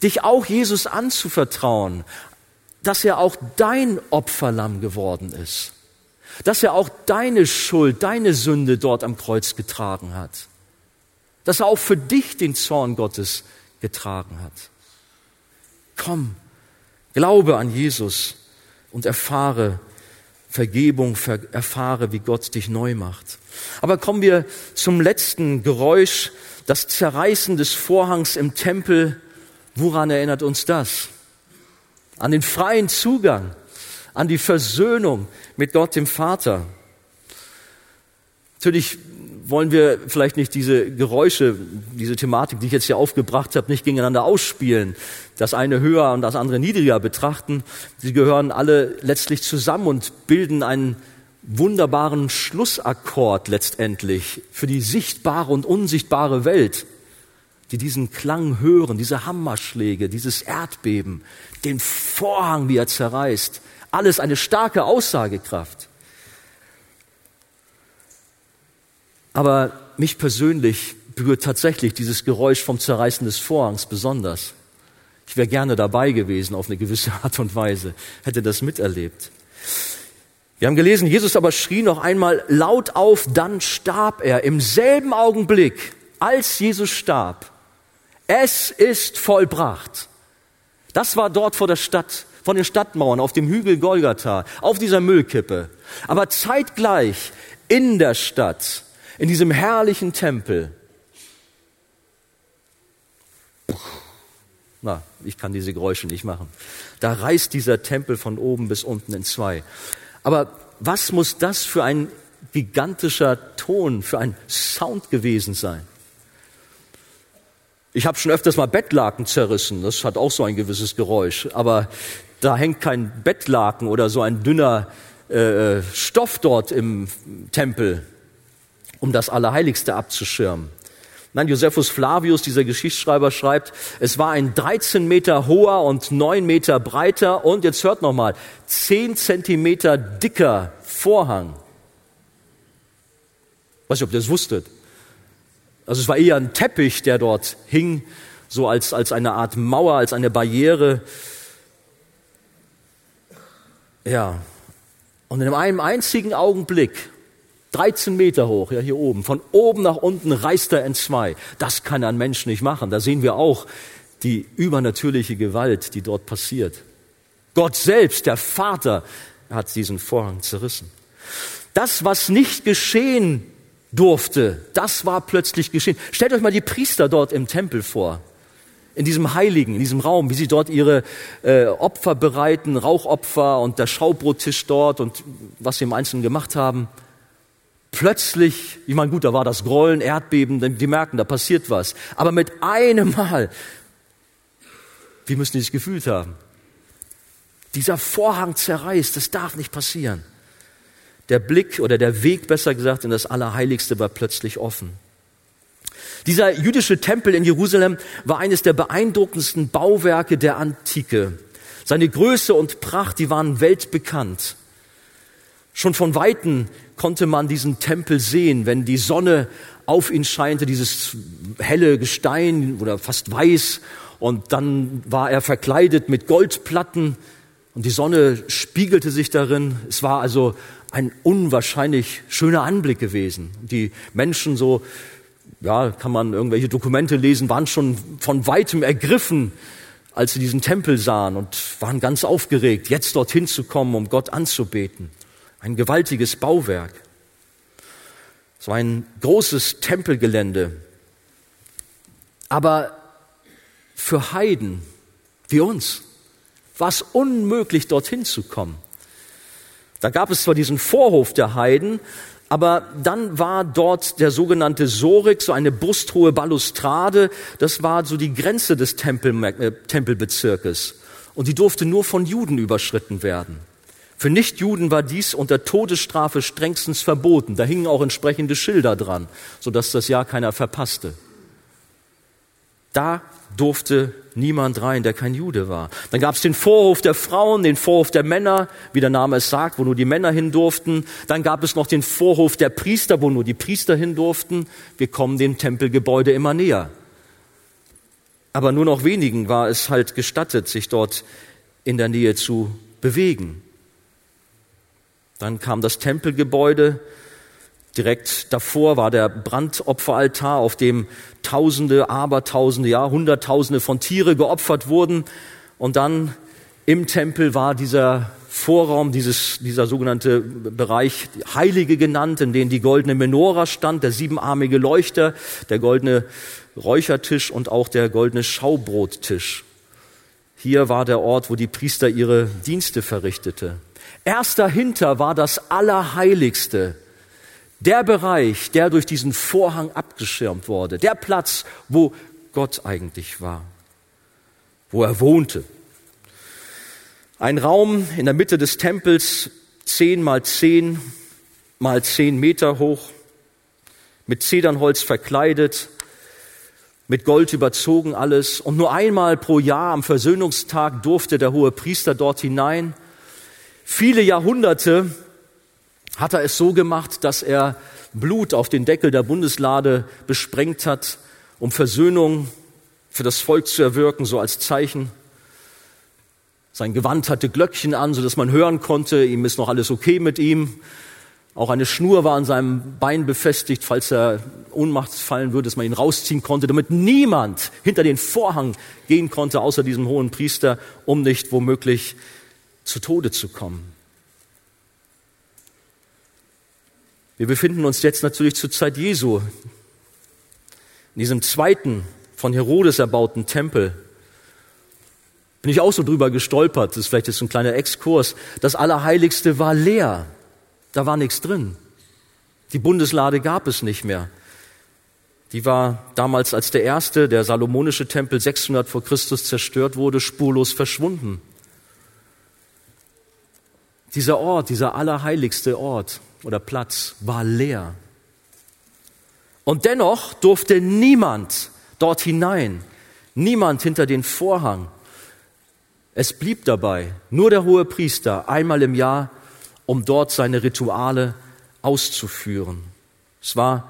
dich auch Jesus anzuvertrauen, dass er auch dein Opferlamm geworden ist, dass er auch deine Schuld, deine Sünde dort am Kreuz getragen hat dass er auch für dich den Zorn Gottes getragen hat. Komm, glaube an Jesus und erfahre Vergebung, erfahre, wie Gott dich neu macht. Aber kommen wir zum letzten Geräusch, das Zerreißen des Vorhangs im Tempel. Woran erinnert uns das? An den freien Zugang, an die Versöhnung mit Gott dem Vater. Natürlich wollen wir vielleicht nicht diese Geräusche, diese Thematik, die ich jetzt hier aufgebracht habe, nicht gegeneinander ausspielen, das eine höher und das andere niedriger betrachten. Sie gehören alle letztlich zusammen und bilden einen wunderbaren Schlussakkord letztendlich für die sichtbare und unsichtbare Welt. die diesen Klang hören, diese Hammerschläge, dieses Erdbeben, den Vorhang, wie er zerreißt. Alles eine starke Aussagekraft. Aber mich persönlich berührt tatsächlich dieses Geräusch vom Zerreißen des Vorhangs besonders. Ich wäre gerne dabei gewesen auf eine gewisse Art und Weise, hätte das miterlebt. Wir haben gelesen, Jesus aber schrie noch einmal laut auf, dann starb er. Im selben Augenblick, als Jesus starb, es ist vollbracht. Das war dort vor der Stadt, von den Stadtmauern, auf dem Hügel Golgatha, auf dieser Müllkippe. Aber zeitgleich in der Stadt, in diesem herrlichen Tempel. Na, ich kann diese Geräusche nicht machen. Da reißt dieser Tempel von oben bis unten in zwei. Aber was muss das für ein gigantischer Ton, für ein Sound gewesen sein? Ich habe schon öfters mal Bettlaken zerrissen, das hat auch so ein gewisses Geräusch, aber da hängt kein Bettlaken oder so ein dünner äh, Stoff dort im Tempel, um das Allerheiligste abzuschirmen. Nein, Josephus Flavius, dieser Geschichtsschreiber, schreibt, es war ein 13 Meter hoher und 9 Meter breiter und jetzt hört nochmal, 10 Zentimeter dicker Vorhang. Weiß nicht, ob ihr das wusstet. Also es war eher ein Teppich, der dort hing, so als, als eine Art Mauer, als eine Barriere. Ja. Und in einem einzigen Augenblick, 13 Meter hoch, ja hier oben, von oben nach unten reißt er in zwei. Das kann ein Mensch nicht machen. Da sehen wir auch die übernatürliche Gewalt, die dort passiert. Gott selbst, der Vater, hat diesen Vorhang zerrissen. Das, was nicht geschehen durfte. Das war plötzlich geschehen. Stellt euch mal die Priester dort im Tempel vor, in diesem Heiligen, in diesem Raum, wie sie dort ihre äh, Opfer bereiten, Rauchopfer und der Schaubrottisch dort und was sie im Einzelnen gemacht haben. Plötzlich, ich meine, gut, da war das Grollen, Erdbeben, die merken, da passiert was. Aber mit einem Mal, wie müssen die sich gefühlt haben? Dieser Vorhang zerreißt, das darf nicht passieren. Der Blick oder der Weg, besser gesagt, in das Allerheiligste war plötzlich offen. Dieser jüdische Tempel in Jerusalem war eines der beeindruckendsten Bauwerke der Antike. Seine Größe und Pracht, die waren weltbekannt. Schon von Weitem konnte man diesen Tempel sehen, wenn die Sonne auf ihn scheinte, dieses helle Gestein oder fast weiß. Und dann war er verkleidet mit Goldplatten und die Sonne spiegelte sich darin. Es war also ein unwahrscheinlich schöner Anblick gewesen. Die Menschen so, ja, kann man irgendwelche Dokumente lesen, waren schon von weitem ergriffen, als sie diesen Tempel sahen und waren ganz aufgeregt, jetzt dorthin zu kommen, um Gott anzubeten. Ein gewaltiges Bauwerk. Es war ein großes Tempelgelände. Aber für Heiden wie uns war es unmöglich, dorthin zu kommen. Da gab es zwar diesen Vorhof der Heiden, aber dann war dort der sogenannte Sorik, so eine brusthohe Balustrade, das war so die Grenze des Tempel, äh, Tempelbezirkes. Und die durfte nur von Juden überschritten werden. Für Nichtjuden war dies unter Todesstrafe strengstens verboten. Da hingen auch entsprechende Schilder dran, sodass das ja keiner verpasste. Da durfte niemand rein, der kein Jude war. Dann gab es den Vorhof der Frauen, den Vorhof der Männer, wie der Name es sagt, wo nur die Männer hin durften. Dann gab es noch den Vorhof der Priester, wo nur die Priester hin durften. Wir kommen dem Tempelgebäude immer näher. Aber nur noch wenigen war es halt gestattet, sich dort in der Nähe zu bewegen. Dann kam das Tempelgebäude, Direkt davor war der Brandopferaltar, auf dem Tausende, Abertausende, ja, Hunderttausende von Tiere geopfert wurden. Und dann im Tempel war dieser Vorraum, dieses, dieser sogenannte Bereich Heilige genannt, in dem die goldene Menora stand, der siebenarmige Leuchter, der goldene Räuchertisch und auch der goldene Schaubrottisch. Hier war der Ort, wo die Priester ihre Dienste verrichtete. Erst dahinter war das Allerheiligste, der Bereich, der durch diesen Vorhang abgeschirmt wurde, der Platz, wo Gott eigentlich war, wo er wohnte. Ein Raum in der Mitte des Tempels, zehn mal zehn mal zehn Meter hoch, mit Zedernholz verkleidet. mit Gold überzogen alles. Und nur einmal pro Jahr am Versöhnungstag durfte der hohe Priester dort hinein. Viele Jahrhunderte hat er es so gemacht, dass er Blut auf den Deckel der Bundeslade besprengt hat, um Versöhnung für das Volk zu erwirken, so als Zeichen. Sein Gewand hatte Glöckchen an, so dass man hören konnte, ihm ist noch alles okay mit ihm. Auch eine Schnur war an seinem Bein befestigt, falls er Ohnmacht fallen würde, dass man ihn rausziehen konnte, damit niemand hinter den Vorhang gehen konnte, außer diesem hohen Priester, um nicht womöglich zu Tode zu kommen. Wir befinden uns jetzt natürlich zur Zeit Jesu, in diesem zweiten von Herodes erbauten Tempel. Bin ich auch so drüber gestolpert, das ist vielleicht jetzt ein kleiner Exkurs. Das Allerheiligste war leer, da war nichts drin. Die Bundeslade gab es nicht mehr. Die war damals als der erste, der salomonische Tempel 600 vor Christus zerstört wurde, spurlos verschwunden. Dieser Ort, dieser allerheiligste Ort, oder Platz war leer. Und dennoch durfte niemand dort hinein, niemand hinter den Vorhang. Es blieb dabei nur der hohe Priester einmal im Jahr, um dort seine Rituale auszuführen. Es war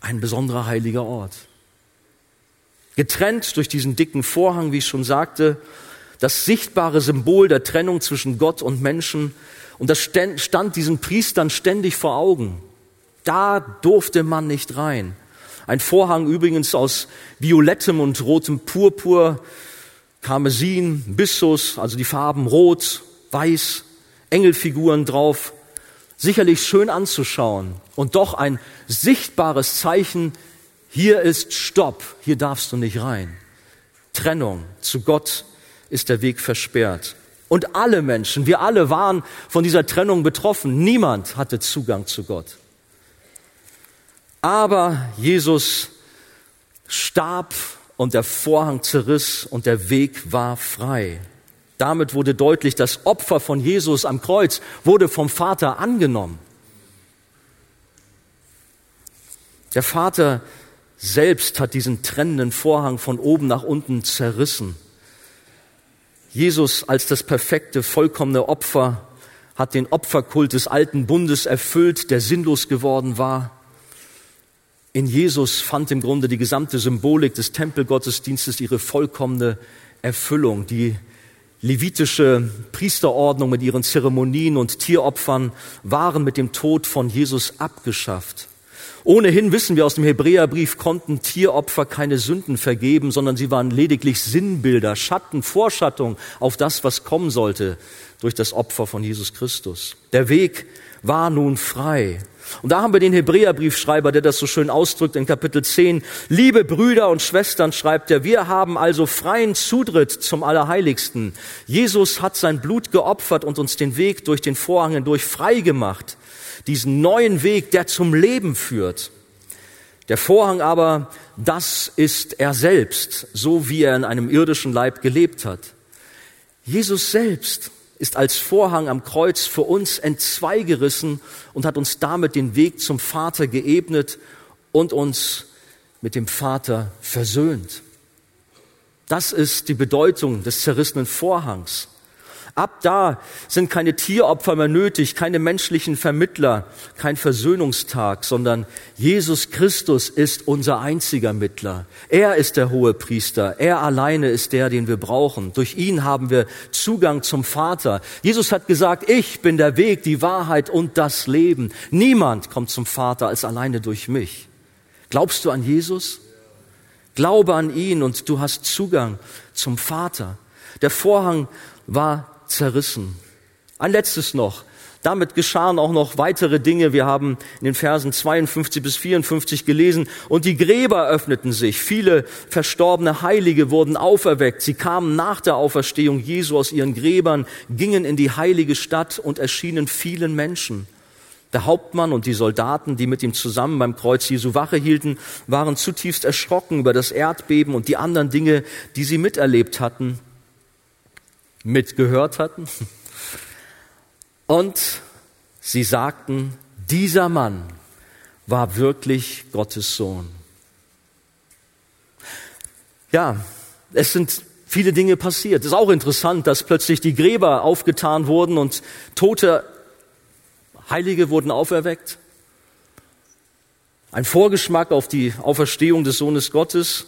ein besonderer heiliger Ort. Getrennt durch diesen dicken Vorhang, wie ich schon sagte, das sichtbare Symbol der Trennung zwischen Gott und Menschen und das stand diesen Priestern ständig vor Augen. Da durfte man nicht rein. Ein Vorhang übrigens aus violettem und rotem Purpur, Karmesin, Bissus, also die Farben rot, weiß, Engelfiguren drauf. Sicherlich schön anzuschauen und doch ein sichtbares Zeichen, hier ist Stopp, hier darfst du nicht rein. Trennung zu Gott ist der Weg versperrt. Und alle Menschen, wir alle waren von dieser Trennung betroffen. Niemand hatte Zugang zu Gott. Aber Jesus starb und der Vorhang zerriss und der Weg war frei. Damit wurde deutlich, das Opfer von Jesus am Kreuz wurde vom Vater angenommen. Der Vater selbst hat diesen trennenden Vorhang von oben nach unten zerrissen. Jesus als das perfekte, vollkommene Opfer hat den Opferkult des alten Bundes erfüllt, der sinnlos geworden war. In Jesus fand im Grunde die gesamte Symbolik des Tempelgottesdienstes ihre vollkommene Erfüllung. Die levitische Priesterordnung mit ihren Zeremonien und Tieropfern waren mit dem Tod von Jesus abgeschafft. Ohnehin wissen wir aus dem Hebräerbrief, konnten Tieropfer keine Sünden vergeben, sondern sie waren lediglich Sinnbilder, Schatten, Vorschattung auf das, was kommen sollte durch das Opfer von Jesus Christus. Der Weg war nun frei. Und da haben wir den Hebräerbriefschreiber, der das so schön ausdrückt in Kapitel 10. Liebe Brüder und Schwestern, schreibt er, wir haben also freien Zutritt zum Allerheiligsten. Jesus hat sein Blut geopfert und uns den Weg durch den Vorhang hindurch frei gemacht diesen neuen Weg, der zum Leben führt. Der Vorhang aber, das ist er selbst, so wie er in einem irdischen Leib gelebt hat. Jesus selbst ist als Vorhang am Kreuz für uns entzweigerissen und hat uns damit den Weg zum Vater geebnet und uns mit dem Vater versöhnt. Das ist die Bedeutung des zerrissenen Vorhangs. Ab da sind keine Tieropfer mehr nötig, keine menschlichen Vermittler, kein Versöhnungstag, sondern Jesus Christus ist unser einziger Mittler. Er ist der hohe Priester. Er alleine ist der, den wir brauchen. Durch ihn haben wir Zugang zum Vater. Jesus hat gesagt, ich bin der Weg, die Wahrheit und das Leben. Niemand kommt zum Vater als alleine durch mich. Glaubst du an Jesus? Glaube an ihn und du hast Zugang zum Vater. Der Vorhang war zerrissen. Ein letztes noch. Damit geschahen auch noch weitere Dinge. Wir haben in den Versen 52 bis 54 gelesen. Und die Gräber öffneten sich. Viele verstorbene Heilige wurden auferweckt. Sie kamen nach der Auferstehung Jesu aus ihren Gräbern, gingen in die heilige Stadt und erschienen vielen Menschen. Der Hauptmann und die Soldaten, die mit ihm zusammen beim Kreuz Jesu Wache hielten, waren zutiefst erschrocken über das Erdbeben und die anderen Dinge, die sie miterlebt hatten mitgehört hatten. Und sie sagten, dieser Mann war wirklich Gottes Sohn. Ja, es sind viele Dinge passiert. Es ist auch interessant, dass plötzlich die Gräber aufgetan wurden und tote Heilige wurden auferweckt. Ein Vorgeschmack auf die Auferstehung des Sohnes Gottes,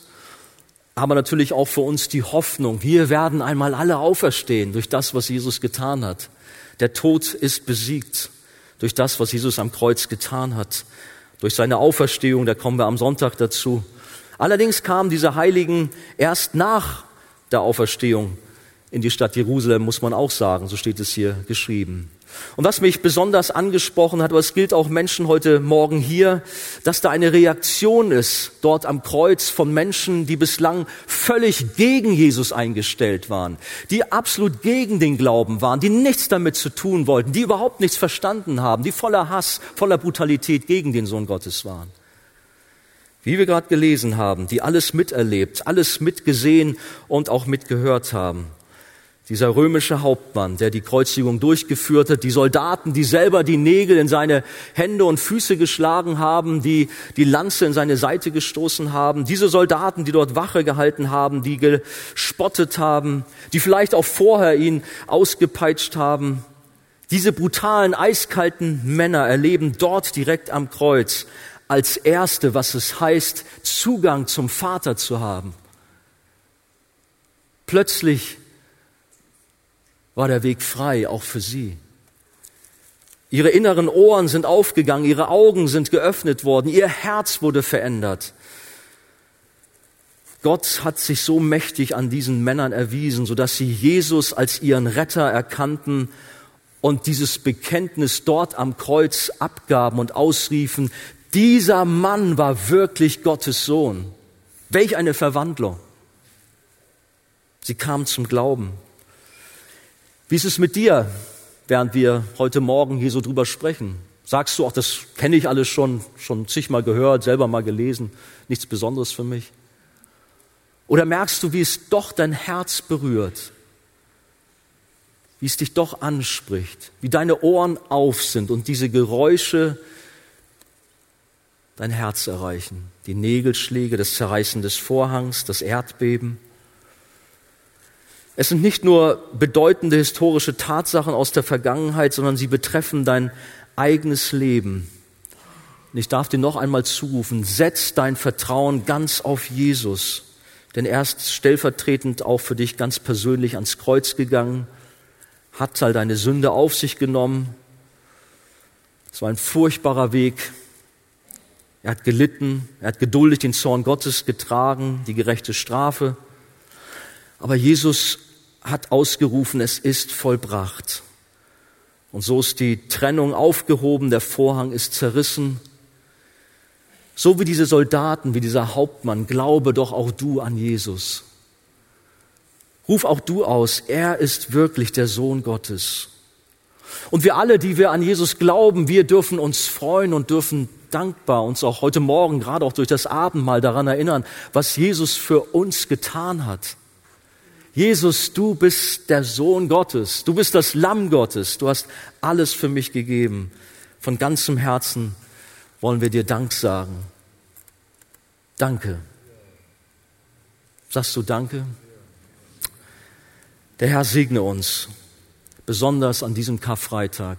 aber natürlich auch für uns die Hoffnung, wir werden einmal alle auferstehen durch das, was Jesus getan hat. Der Tod ist besiegt durch das, was Jesus am Kreuz getan hat, durch seine Auferstehung, da kommen wir am Sonntag dazu. Allerdings kamen diese Heiligen erst nach der Auferstehung in die Stadt Jerusalem, muss man auch sagen, so steht es hier geschrieben. Und was mich besonders angesprochen hat, aber es gilt auch Menschen heute Morgen hier, dass da eine Reaktion ist dort am Kreuz von Menschen, die bislang völlig gegen Jesus eingestellt waren, die absolut gegen den Glauben waren, die nichts damit zu tun wollten, die überhaupt nichts verstanden haben, die voller Hass, voller Brutalität gegen den Sohn Gottes waren. Wie wir gerade gelesen haben, die alles miterlebt, alles mitgesehen und auch mitgehört haben. Dieser römische Hauptmann, der die Kreuzigung durchgeführt hat, die Soldaten, die selber die Nägel in seine Hände und Füße geschlagen haben, die die Lanze in seine Seite gestoßen haben, diese Soldaten, die dort Wache gehalten haben, die gespottet haben, die vielleicht auch vorher ihn ausgepeitscht haben, diese brutalen, eiskalten Männer erleben dort direkt am Kreuz als Erste, was es heißt, Zugang zum Vater zu haben. Plötzlich war der Weg frei, auch für sie. Ihre inneren Ohren sind aufgegangen, ihre Augen sind geöffnet worden, ihr Herz wurde verändert. Gott hat sich so mächtig an diesen Männern erwiesen, sodass sie Jesus als ihren Retter erkannten und dieses Bekenntnis dort am Kreuz abgaben und ausriefen, dieser Mann war wirklich Gottes Sohn. Welch eine Verwandlung. Sie kamen zum Glauben. Wie ist es mit dir, während wir heute Morgen hier so drüber sprechen? Sagst du, auch das kenne ich alles schon, schon zigmal gehört, selber mal gelesen, nichts Besonderes für mich? Oder merkst du, wie es doch dein Herz berührt? Wie es dich doch anspricht? Wie deine Ohren auf sind und diese Geräusche dein Herz erreichen? Die Nägelschläge, das Zerreißen des Vorhangs, das Erdbeben? Es sind nicht nur bedeutende historische Tatsachen aus der Vergangenheit, sondern sie betreffen dein eigenes Leben. Und ich darf dir noch einmal zurufen, setz dein Vertrauen ganz auf Jesus, denn er ist stellvertretend auch für dich ganz persönlich ans Kreuz gegangen, hat all deine Sünde auf sich genommen. Es war ein furchtbarer Weg. Er hat gelitten, er hat geduldig den Zorn Gottes getragen, die gerechte Strafe. Aber Jesus hat ausgerufen, es ist vollbracht. Und so ist die Trennung aufgehoben, der Vorhang ist zerrissen. So wie diese Soldaten, wie dieser Hauptmann, glaube doch auch du an Jesus. Ruf auch du aus, er ist wirklich der Sohn Gottes. Und wir alle, die wir an Jesus glauben, wir dürfen uns freuen und dürfen dankbar uns auch heute Morgen, gerade auch durch das Abendmahl daran erinnern, was Jesus für uns getan hat. Jesus, du bist der Sohn Gottes, du bist das Lamm Gottes, du hast alles für mich gegeben. Von ganzem Herzen wollen wir dir Dank sagen. Danke. Sagst du Danke? Der Herr segne uns, besonders an diesem Karfreitag.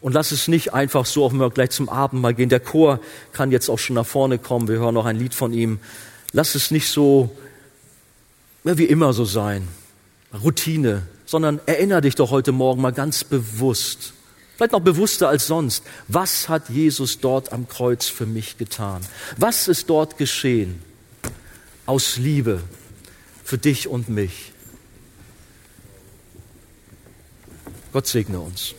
Und lass es nicht einfach so, auch wenn wir gleich zum Abendmahl gehen. Der Chor kann jetzt auch schon nach vorne kommen. Wir hören noch ein Lied von ihm. Lass es nicht so wie immer so sein, Routine, sondern erinnere dich doch heute Morgen mal ganz bewusst, vielleicht noch bewusster als sonst, was hat Jesus dort am Kreuz für mich getan? Was ist dort geschehen? Aus Liebe für dich und mich. Gott segne uns.